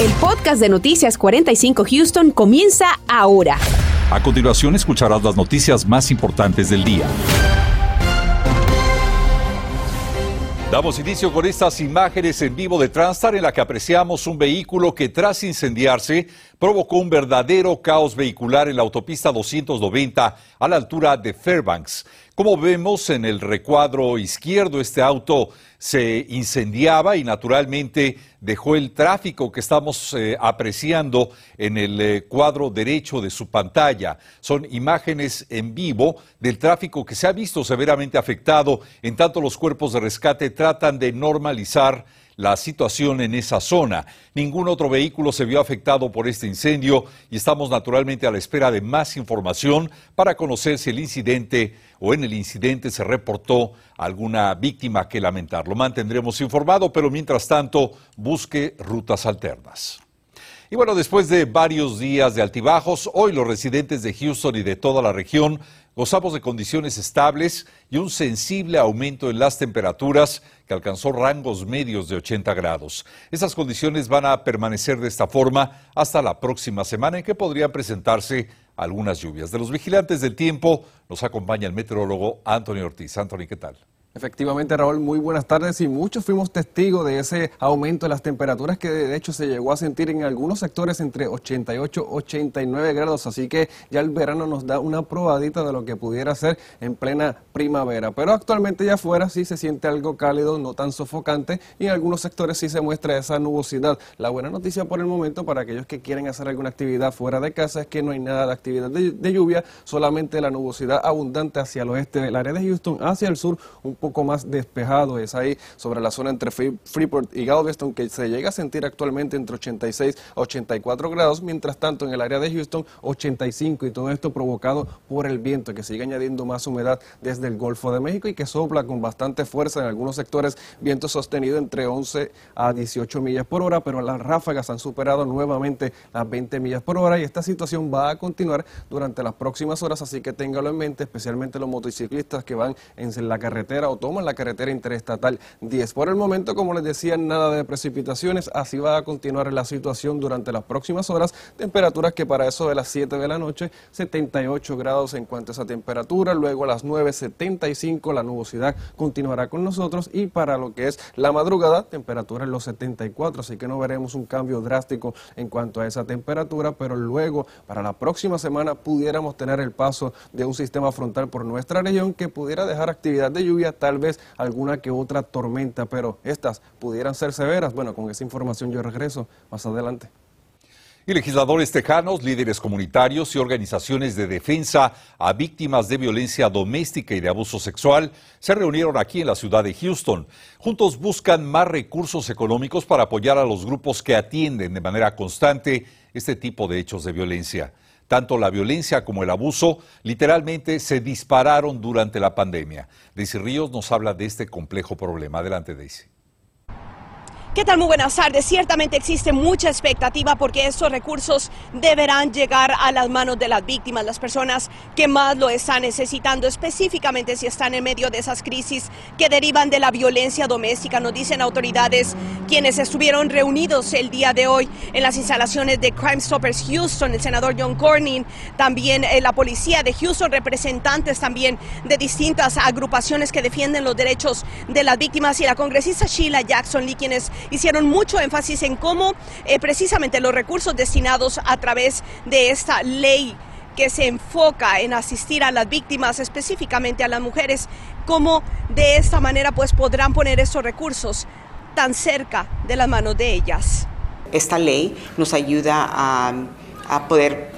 El podcast de Noticias 45 Houston comienza ahora. A continuación escucharás las noticias más importantes del día. Damos inicio con estas imágenes en vivo de Transtar en la que apreciamos un vehículo que tras incendiarse provocó un verdadero caos vehicular en la autopista 290 a la altura de Fairbanks. Como vemos en el recuadro izquierdo, este auto se incendiaba y naturalmente dejó el tráfico que estamos eh, apreciando en el eh, cuadro derecho de su pantalla. Son imágenes en vivo del tráfico que se ha visto severamente afectado, en tanto los cuerpos de rescate tratan de normalizar la situación en esa zona. Ningún otro vehículo se vio afectado por este incendio y estamos naturalmente a la espera de más información para conocer si el incidente o en el incidente se reportó alguna víctima que lamentar. Lo mantendremos informado, pero mientras tanto busque rutas alternas. Y bueno, después de varios días de altibajos, hoy los residentes de Houston y de toda la región gozamos de condiciones estables y un sensible aumento en las temperaturas que alcanzó rangos medios de 80 grados. Esas condiciones van a permanecer de esta forma hasta la próxima semana en que podrían presentarse algunas lluvias. De los vigilantes del tiempo nos acompaña el meteorólogo Anthony Ortiz. Anthony, ¿qué tal? Efectivamente, Raúl, muy buenas tardes y muchos fuimos testigos de ese aumento de las temperaturas que de hecho se llegó a sentir en algunos sectores entre 88 y 89 grados, así que ya el verano nos da una probadita de lo que pudiera ser en plena primavera. Pero actualmente ya afuera sí se siente algo cálido, no tan sofocante y en algunos sectores sí se muestra esa nubosidad. La buena noticia por el momento para aquellos que quieren hacer alguna actividad fuera de casa es que no hay nada de actividad de, lluvia, solamente la nubosidad abundante hacia el oeste del área de Houston, hacia el sur poco más despejado, es ahí sobre la zona entre Freeport y Galveston, que se llega a sentir actualmente entre 86 a 84 grados, mientras tanto en el área de Houston 85 y todo esto provocado por el viento que sigue añadiendo más humedad desde el Golfo de México y que sopla con bastante fuerza en algunos sectores, viento sostenido entre 11 a 18 millas por hora, pero las ráfagas han superado nuevamente las 20 millas por hora y esta situación va a continuar durante las próximas horas, así que téngalo en mente, especialmente los motociclistas que van en la carretera o toman la carretera interestatal 10. Por el momento, como les decía, nada de precipitaciones, así va a continuar la situación durante las próximas horas, temperaturas que para eso de las 7 de la noche, 78 grados en cuanto a esa temperatura, luego a las 9, 75, la nubosidad continuará con nosotros. Y para lo que es la madrugada, temperatura en los 74, así que no veremos un cambio drástico en cuanto a esa temperatura, pero luego para la próxima semana pudiéramos tener el paso de un sistema frontal por nuestra región que pudiera dejar actividad de lluvia tal vez alguna que otra tormenta, pero estas pudieran ser severas. Bueno, con esa información yo regreso más adelante. Y legisladores tejanos, líderes comunitarios y organizaciones de defensa a víctimas de violencia doméstica y de abuso sexual se reunieron aquí en la ciudad de Houston. Juntos buscan más recursos económicos para apoyar a los grupos que atienden de manera constante este tipo de hechos de violencia. Tanto la violencia como el abuso literalmente se dispararon durante la pandemia. Daisy Ríos nos habla de este complejo problema. Adelante, Daisy. ¿Qué tal? Muy buenas tardes. Ciertamente existe mucha expectativa porque estos recursos deberán llegar a las manos de las víctimas, las personas que más lo están necesitando, específicamente si están en medio de esas crisis que derivan de la violencia doméstica. Nos dicen autoridades quienes estuvieron reunidos el día de hoy en las instalaciones de Crime Stoppers Houston, el senador John Cornyn, también eh, la policía de Houston, representantes también de distintas agrupaciones que defienden los derechos de las víctimas y la congresista Sheila Jackson Lee, quienes hicieron mucho énfasis en cómo eh, precisamente los recursos destinados a través de esta ley que se enfoca en asistir a las víctimas, específicamente a las mujeres, cómo de esta manera pues podrán poner esos recursos tan cerca de las manos de ellas. Esta ley nos ayuda a, a poder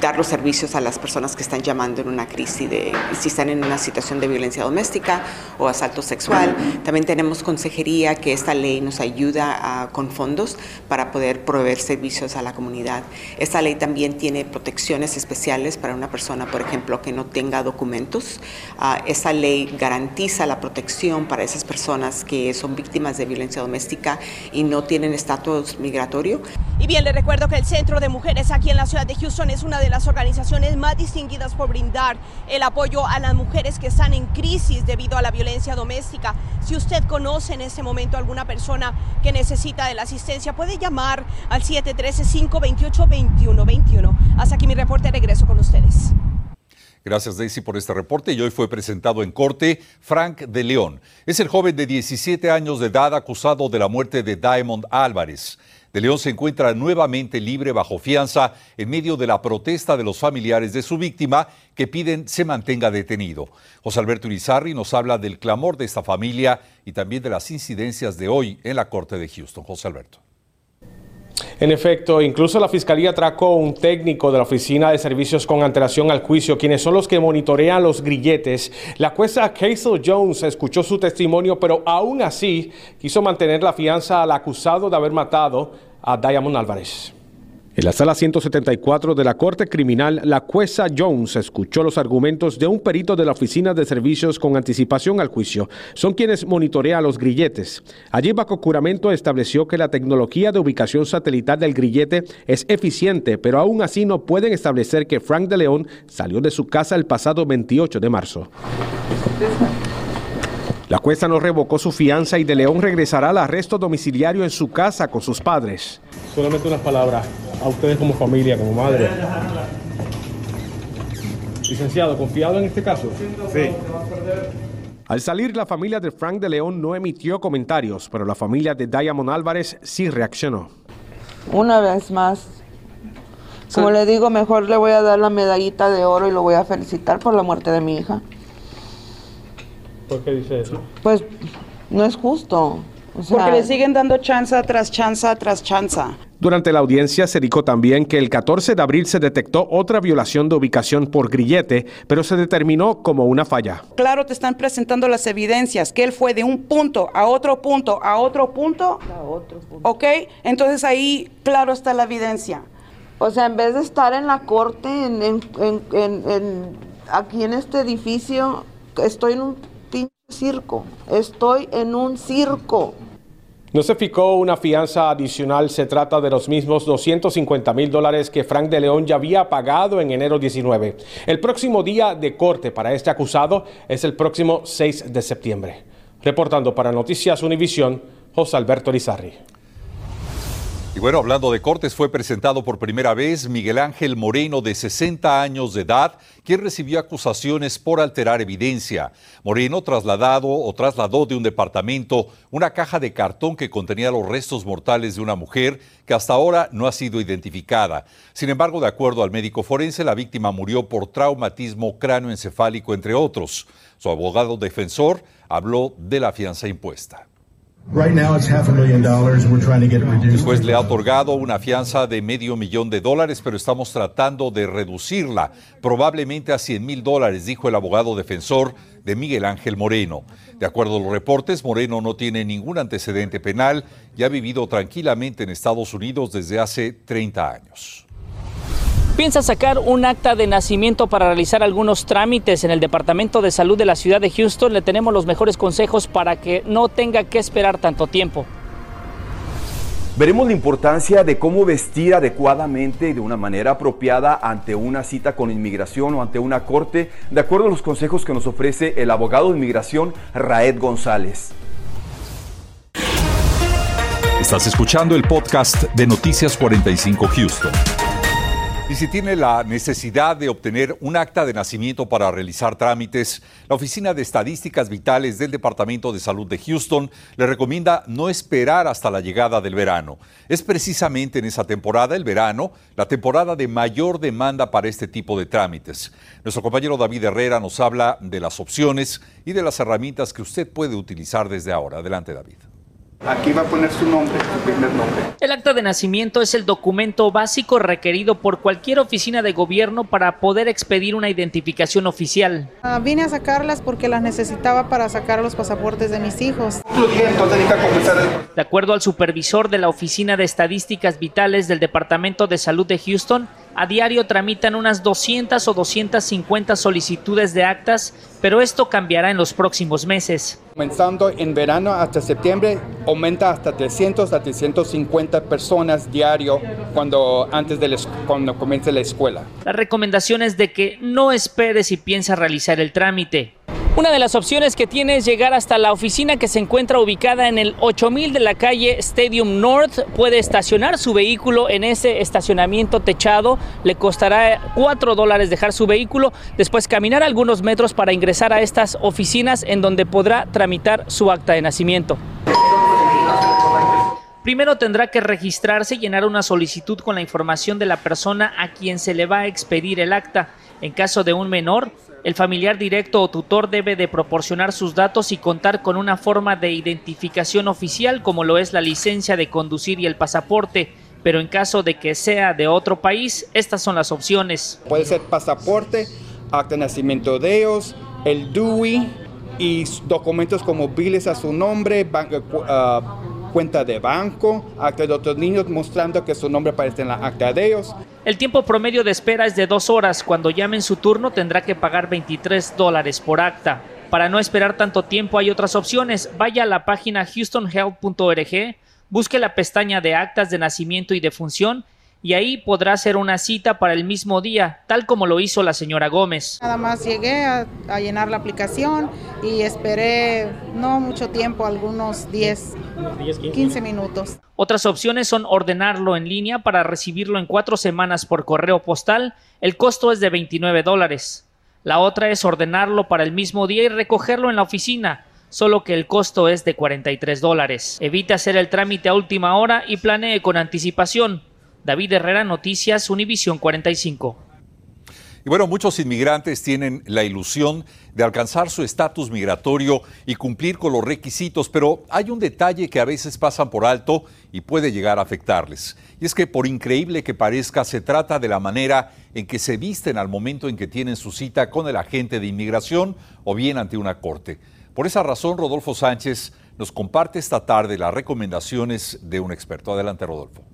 dar los servicios a las personas que están llamando en una crisis de si están en una situación de violencia doméstica o asalto sexual. También tenemos consejería que esta ley nos ayuda con fondos para poder proveer servicios a la comunidad. Esta ley también tiene protecciones especiales para una persona, por ejemplo, que no tenga documentos. Uh, esta ley garantiza la protección para esas personas que son víctimas de violencia doméstica y no tienen estatus migratorio. Y bien, le recuerdo que el Centro de Mujeres aquí en la ciudad de Houston es una de las organizaciones más distinguidas por brindar el apoyo a las mujeres que están en crisis debido a la violencia doméstica. Si usted conoce en este momento alguna persona que necesita de la asistencia, puede llamar al 713-528-2121. Hasta aquí mi reporte, regreso con ustedes. Gracias Daisy por este reporte y hoy fue presentado en corte Frank de León. Es el joven de 17 años de edad acusado de la muerte de Diamond Álvarez. De León se encuentra nuevamente libre bajo fianza en medio de la protesta de los familiares de su víctima que piden se mantenga detenido. José Alberto Urizarri nos habla del clamor de esta familia y también de las incidencias de hoy en la Corte de Houston. José Alberto. En efecto, incluso la Fiscalía atracó un técnico de la Oficina de Servicios con antelación al juicio, quienes son los que monitorean los grilletes. La jueza Casey Jones escuchó su testimonio, pero aún así quiso mantener la fianza al acusado de haber matado a Diamond Álvarez. En la sala 174 de la Corte Criminal, la jueza Jones escuchó los argumentos de un perito de la Oficina de Servicios con anticipación al juicio. Son quienes monitorean los grilletes. Allí, bajo juramento, estableció que la tecnología de ubicación satelital del grillete es eficiente, pero aún así no pueden establecer que Frank de León salió de su casa el pasado 28 de marzo. La jueza no revocó su fianza y De León regresará al arresto domiciliario en su casa con sus padres. Solamente unas palabras a ustedes como familia, como madre. Licenciado, ¿confiado en este caso? Sí. Al salir, la familia de Frank de León no emitió comentarios, pero la familia de Diamond Álvarez sí reaccionó. Una vez más, como le digo, mejor le voy a dar la medallita de oro y lo voy a felicitar por la muerte de mi hija. ¿Por qué dice eso? Pues no es justo. Porque le siguen dando chanza tras chanza tras chanza. Durante la audiencia se dijo también que el 14 de abril se detectó otra violación de ubicación por grillete, pero se determinó como una falla. Claro, te están presentando las evidencias, que él fue de un punto a otro punto a otro punto. A otro punto. ¿Ok? Entonces ahí, claro, está la evidencia. O sea, en vez de estar en la corte, aquí en este edificio, estoy en un circo. Estoy en un circo. No se fijó una fianza adicional, se trata de los mismos 250 mil dólares que Frank de León ya había pagado en enero 19. El próximo día de corte para este acusado es el próximo 6 de septiembre. Reportando para Noticias Univisión, José Alberto Lizarri. Y bueno, hablando de cortes, fue presentado por primera vez Miguel Ángel Moreno, de 60 años de edad, quien recibió acusaciones por alterar evidencia. Moreno trasladado o trasladó de un departamento una caja de cartón que contenía los restos mortales de una mujer que hasta ahora no ha sido identificada. Sin embargo, de acuerdo al médico forense, la víctima murió por traumatismo cráneoencefálico, entre otros. Su abogado defensor habló de la fianza impuesta. El le ha otorgado una fianza de medio millón de dólares, pero estamos tratando de reducirla, probablemente a 100 mil dólares, dijo el abogado defensor de Miguel Ángel Moreno. De acuerdo a los reportes, Moreno no tiene ningún antecedente penal y ha vivido tranquilamente en Estados Unidos desde hace 30 años. Piensa sacar un acta de nacimiento para realizar algunos trámites en el Departamento de Salud de la ciudad de Houston. Le tenemos los mejores consejos para que no tenga que esperar tanto tiempo. Veremos la importancia de cómo vestir adecuadamente y de una manera apropiada ante una cita con inmigración o ante una corte, de acuerdo a los consejos que nos ofrece el abogado de inmigración Raed González. Estás escuchando el podcast de Noticias 45 Houston. Y si tiene la necesidad de obtener un acta de nacimiento para realizar trámites, la Oficina de Estadísticas Vitales del Departamento de Salud de Houston le recomienda no esperar hasta la llegada del verano. Es precisamente en esa temporada, el verano, la temporada de mayor demanda para este tipo de trámites. Nuestro compañero David Herrera nos habla de las opciones y de las herramientas que usted puede utilizar desde ahora. Adelante, David. Aquí va a poner su nombre, su primer nombre. El acta de nacimiento es el documento básico requerido por cualquier oficina de gobierno para poder expedir una identificación oficial. Ah, vine a sacarlas porque las necesitaba para sacar los pasaportes de mis hijos. De acuerdo al supervisor de la Oficina de Estadísticas Vitales del Departamento de Salud de Houston, a diario tramitan unas 200 o 250 solicitudes de actas, pero esto cambiará en los próximos meses. Comenzando en verano hasta septiembre, aumenta hasta 300 a 350 personas diario cuando, antes de cuando comience la escuela. La recomendación es de que no espere si piensa realizar el trámite. Una de las opciones que tiene es llegar hasta la oficina que se encuentra ubicada en el 8000 de la calle Stadium North. Puede estacionar su vehículo en ese estacionamiento techado. Le costará 4 dólares dejar su vehículo. Después caminar algunos metros para ingresar a estas oficinas en donde podrá tramitar su acta de nacimiento. Primero tendrá que registrarse y llenar una solicitud con la información de la persona a quien se le va a expedir el acta. En caso de un menor, el familiar directo o tutor debe de proporcionar sus datos y contar con una forma de identificación oficial como lo es la licencia de conducir y el pasaporte. Pero en caso de que sea de otro país, estas son las opciones. Puede ser pasaporte, acta de nacimiento de ellos, el DUI y documentos como biles a su nombre, cuenta de banco, acta de otros niños mostrando que su nombre aparece en la acta de ellos. El tiempo promedio de espera es de dos horas. Cuando llamen su turno tendrá que pagar 23 dólares por acta. Para no esperar tanto tiempo hay otras opciones. Vaya a la página houstonhealth.org, busque la pestaña de actas de nacimiento y defunción y ahí podrá hacer una cita para el mismo día, tal como lo hizo la señora Gómez. Nada más llegué a, llenar la aplicación y esperé no mucho tiempo, algunos 10, 15 minutos. Otras opciones son ordenarlo en línea para recibirlo en cuatro semanas por correo postal. El costo es de 29 dólares. La otra es ordenarlo para el mismo día y recogerlo en la oficina solo que el costo es de 43 dólares. Evite hacer el trámite a última hora y planee con anticipación. David Herrera, Noticias, Univisión 45. Y bueno, muchos inmigrantes tienen la ilusión de alcanzar su estatus migratorio y cumplir con los requisitos, pero hay un detalle que a veces pasan por alto y puede llegar a afectarles. Y es que por increíble que parezca, se trata de la manera en que se visten al momento en que tienen su cita con el agente de inmigración o bien ante una corte. Por esa razón, Rodolfo Sánchez nos comparte esta tarde las recomendaciones de un experto. Adelante, Rodolfo.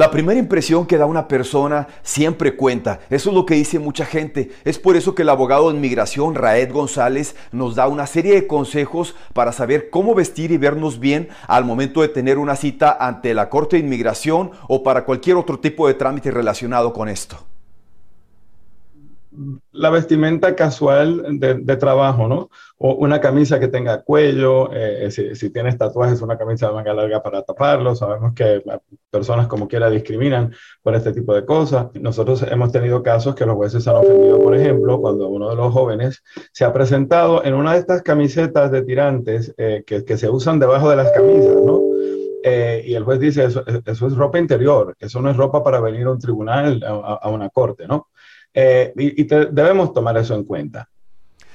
La primera impresión que da una persona siempre cuenta. Eso es lo que dice mucha gente. Es por eso que el abogado de inmigración, Raed González, nos da una serie de consejos para saber cómo vestir y vernos bien al momento de tener una cita ante la Corte de Inmigración o para cualquier otro tipo de trámite relacionado con esto la vestimenta casual de, trabajo, ¿no? O una camisa que tenga cuello, eh, eh, si, si, tienes tatuajes, una camisa de manga larga para taparlo. Sabemos que personas como quiera discriminan por este tipo de cosas. Nosotros hemos tenido casos que los jueces han ofendido, por ejemplo, cuando uno de los jóvenes se ha presentado en una de estas camisetas de tirantes eh, que, se usan debajo de las camisas, ¿no? y el juez dice, eso, eso, es ropa interior, eso no es ropa para venir a un tribunal, a, a una corte, ¿no? Eh, y, debemos tomar eso en cuenta.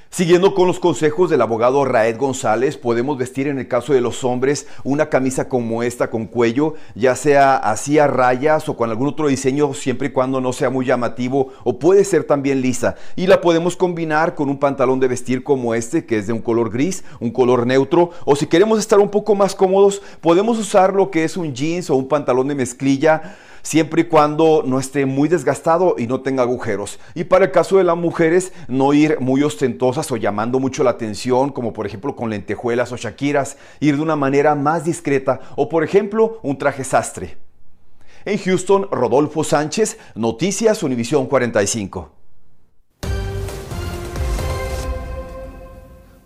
Siguiendo con los consejos del abogado Raed González, podemos vestir en el caso de los hombres una camisa como esta con cuello, ya sea así a rayas o con algún otro diseño, siempre y cuando no sea muy llamativo, o puede ser también lisa. Y la podemos combinar con un pantalón de vestir como este, que es de un color gris, un color neutro, o si queremos estar un poco más cómodos, podemos usar lo que es un jeans o un pantalón de mezclilla siempre y cuando no esté muy desgastado y no tenga agujeros. Y para el caso de las mujeres, no ir muy ostentosas o llamando mucho la atención, como por ejemplo con lentejuelas o shakiras, ir de una manera más discreta o por ejemplo un traje sastre. En Houston, Rodolfo Sánchez, Noticias Univisión 45.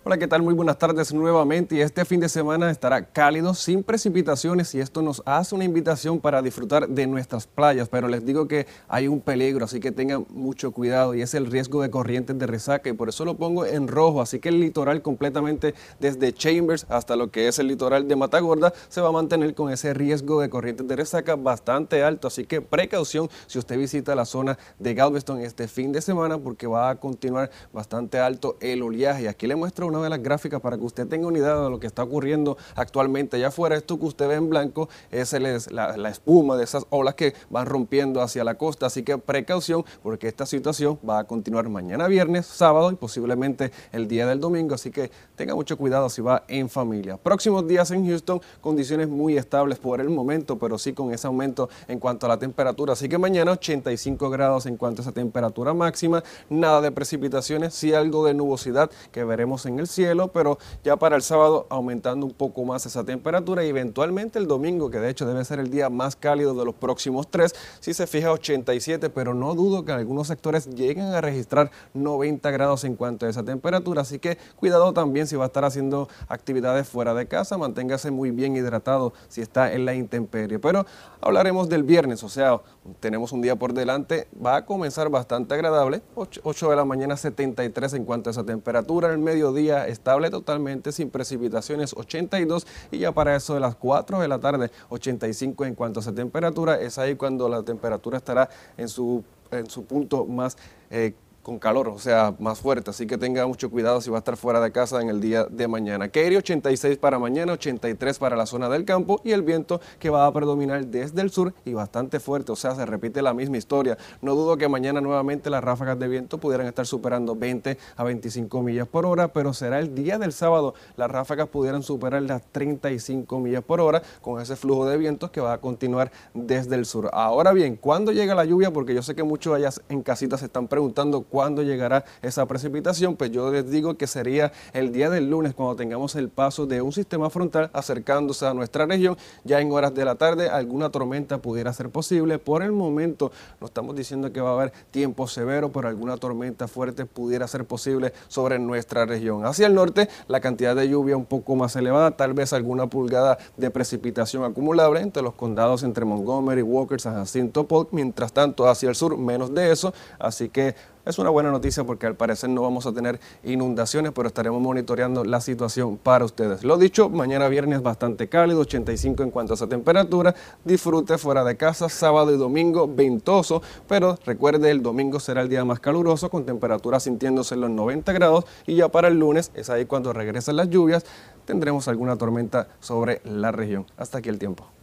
Hola, ¿qué tal? Muy buenas tardes nuevamente. Y este fin de semana estará cálido, sin precipitaciones y esto nos hace una invitación para disfrutar de nuestras playas, pero les digo que hay un peligro, así que tengan mucho cuidado y es el riesgo de corrientes de resaca y por eso lo pongo en rojo, así que el litoral completamente desde Chambers hasta lo que es el litoral de Matagorda se va a mantener con ese riesgo de corrientes de resaca bastante alto, así que precaución si usted visita la zona de Galveston este fin de semana porque va a continuar bastante alto el oleaje. Aquí le muestro una de las gráficas para que usted tenga una idea de lo que está ocurriendo actualmente allá afuera. Esto que usted ve en blanco es la, la espuma de esas olas que van rompiendo hacia la costa. Así que precaución porque esta situación va a continuar mañana viernes, sábado y posiblemente el día del domingo. Así que tenga mucho cuidado si va en familia. Próximos días en Houston, condiciones muy estables por el momento, pero sí con ese aumento en cuanto a la temperatura. Así que mañana 85 grados en cuanto a esa temperatura máxima. Nada de precipitaciones, sí algo de nubosidad que veremos en el cielo, pero ya para el sábado aumentando un poco más esa temperatura y eventualmente el domingo, que de hecho debe ser el día más cálido de los próximos tres, si se fija 87, pero no dudo que algunos sectores lleguen a registrar 90 grados en cuanto a esa temperatura, así que cuidado también si va a estar haciendo actividades fuera de casa, manténgase muy bien hidratado si está en la intemperie. Pero hablaremos del viernes, o sea, tenemos un día por delante, va a comenzar bastante agradable, 8, de la mañana 73 en cuanto a esa temperatura, el mediodía estable totalmente sin precipitaciones 82 y ya para eso de las 4 de la tarde 85 en cuanto a esa temperatura, es ahí cuando la temperatura estará en su, en su punto más eh, con calor, o sea, más fuerte. Así que tenga mucho cuidado si va a estar fuera de casa en el día de mañana. Katy 86 para mañana, 83 para la zona del campo y el viento que va a predominar desde el sur y bastante fuerte, o sea, se repite la misma historia. No dudo que mañana nuevamente las ráfagas de viento pudieran estar superando 20 a 25 millas por hora, pero será el día del sábado las ráfagas pudieran superar las 35 millas por hora con ese flujo de vientos que va a continuar desde el sur. Ahora bien, ¿cuándo llega la lluvia? Porque yo sé que muchos allá en casitas se están preguntando cuándo llegará esa precipitación, pues yo les digo que sería el día del lunes cuando tengamos el paso de un sistema frontal acercándose a nuestra región. Ya en horas de la tarde alguna tormenta pudiera ser posible. Por el momento no estamos diciendo que va a haber tiempo severo, pero alguna tormenta fuerte pudiera ser posible sobre nuestra región. Hacia el norte la cantidad de lluvia un poco más elevada, tal vez alguna pulgada de precipitación acumulable entre los condados entre Montgomery, Walker, San Jacinto, Polk. Mientras tanto hacia el sur menos de eso, así que es una buena noticia porque al parecer no vamos a tener inundaciones, pero estaremos monitoreando la situación para ustedes. Lo dicho, mañana viernes bastante cálido, 85 en cuanto a esa temperatura. Disfrute fuera de casa, sábado y domingo ventoso, pero recuerde el domingo será el día más caluroso con temperaturas sintiéndose en los 90 grados y ya para el lunes es ahí cuando regresen las lluvias, tendremos alguna tormenta sobre la región. Hasta aquí el tiempo.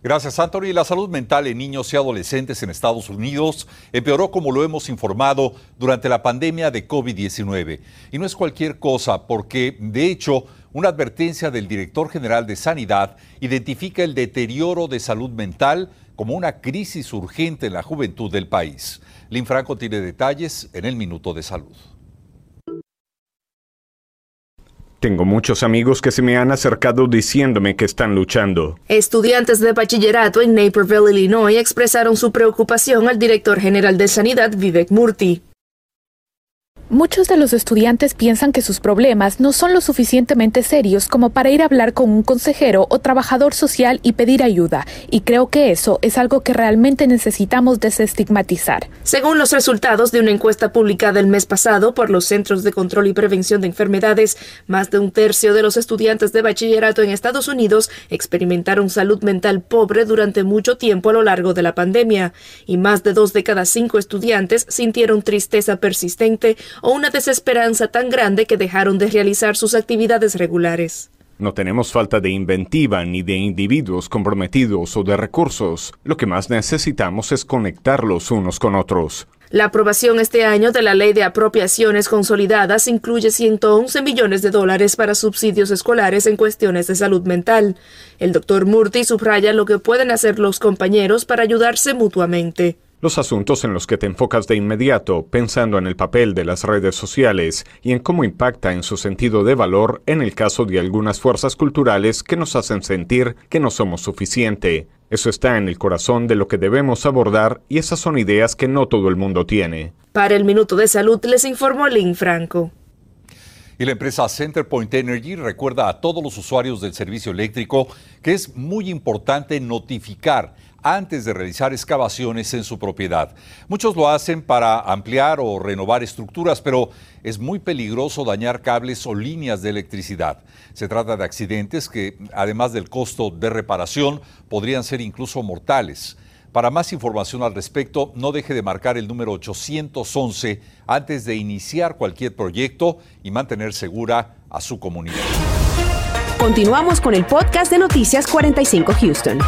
Gracias, Anthony. La salud mental en niños y adolescentes en Estados Unidos empeoró, como lo hemos informado, durante la pandemia de COVID-19. Y no es cualquier cosa, porque, de hecho, una advertencia del director general de Sanidad identifica el deterioro de salud mental como una crisis urgente en la juventud del país. Lin Franco tiene detalles en el Minuto de Salud. Tengo muchos amigos que se me han acercado diciéndome que están luchando. Estudiantes de bachillerato en Naperville, Illinois, expresaron su preocupación al director general de Sanidad, Vivek Murthy. Muchos de los estudiantes piensan que sus problemas no son lo suficientemente serios como para ir a hablar con un consejero o trabajador social y pedir ayuda, y creo que eso es algo que realmente necesitamos desestigmatizar. Según los resultados de una encuesta publicada el mes pasado por los Centros de Control y Prevención de Enfermedades, más de un tercio de los estudiantes de bachillerato en Estados Unidos experimentaron salud mental pobre durante mucho tiempo a lo largo de la pandemia, y más de dos de cada cinco estudiantes sintieron tristeza persistente o una desesperanza tan grande que dejaron de realizar sus actividades regulares. No tenemos falta de inventiva ni de individuos comprometidos o de recursos. Lo que más necesitamos es conectarlos unos con otros. La aprobación este año de la Ley de Apropiaciones Consolidadas incluye 111 millones de dólares para subsidios escolares en cuestiones de salud mental. El doctor Murty subraya lo que pueden hacer los compañeros para ayudarse mutuamente. Los asuntos en los que te enfocas de inmediato, pensando en el papel de las redes sociales y en cómo impacta en su sentido de valor en el caso de algunas fuerzas culturales que nos hacen sentir que no somos suficiente. Eso está en el corazón de lo que debemos abordar y esas son ideas que no todo el mundo tiene. Para el Minuto de Salud les informó Lynn Franco. Y la empresa CenterPoint Energy recuerda a todos los usuarios del servicio eléctrico que es muy importante notificar antes de realizar excavaciones en su propiedad. Muchos lo hacen para ampliar o renovar estructuras, pero es muy peligroso dañar cables o líneas de electricidad. Se trata de accidentes que, además del costo de reparación, podrían ser incluso mortales. Para más información al respecto, no deje de marcar el número 811 antes de iniciar cualquier proyecto y mantener segura a su comunidad. Continuamos con el podcast de Noticias 45 Houston.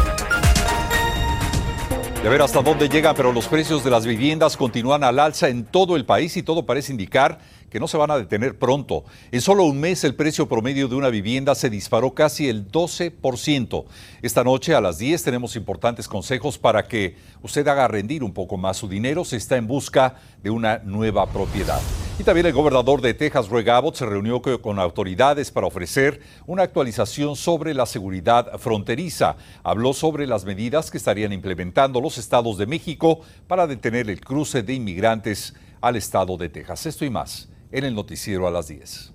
De ver hasta dónde llegan, pero los precios de las viviendas continúan al alza en todo el país y todo parece indicar que no se van a detener pronto. En solo un mes el precio promedio de una vivienda se disparó casi el 12%. Esta noche a las 10 tenemos importantes consejos para que usted haga rendir un poco más su dinero si está en busca de una nueva propiedad. Y también el gobernador de Texas, Greg Abbott, se reunió con autoridades para ofrecer una actualización sobre la seguridad fronteriza. Habló sobre las medidas que estarían implementando los estados de México para detener el cruce de inmigrantes al estado de Texas. Esto y más en el noticiero a las 10.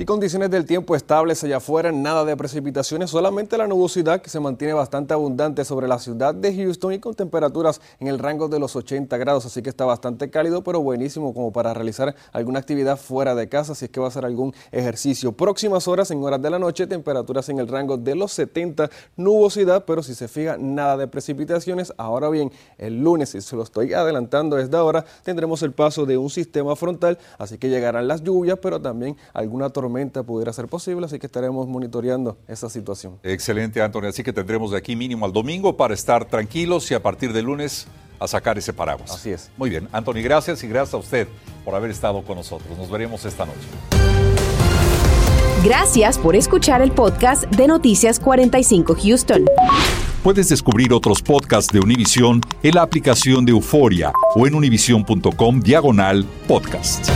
Y condiciones del tiempo estables allá afuera, nada de precipitaciones, solamente la nubosidad que se mantiene bastante abundante sobre la ciudad de Houston y con temperaturas en el rango de los 80 grados, así que está bastante cálido, pero buenísimo como para realizar alguna actividad fuera de casa, si es que va a hacer algún ejercicio. Próximas horas, en horas de la noche, temperaturas en el rango de los 70, nubosidad, pero si se fija, nada de precipitaciones. Ahora bien, el lunes, y se lo estoy adelantando desde ahora, tendremos el paso de un sistema frontal, así que llegarán las lluvias, pero también alguna tormenta pudiera ser posible, así que estaremos monitoreando esa situación. Excelente, Antonio. Así que tendremos de aquí mínimo al domingo para estar tranquilos y a partir de lunes a sacar ese paraguas. Así es. Muy bien, Antonio, gracias y gracias a usted por haber estado con nosotros. Nos veremos esta noche. Gracias por escuchar el podcast de Noticias 45 Houston. Puedes descubrir otros podcasts de Univision en la aplicación de Euforia o en univision.com diagonal podcast.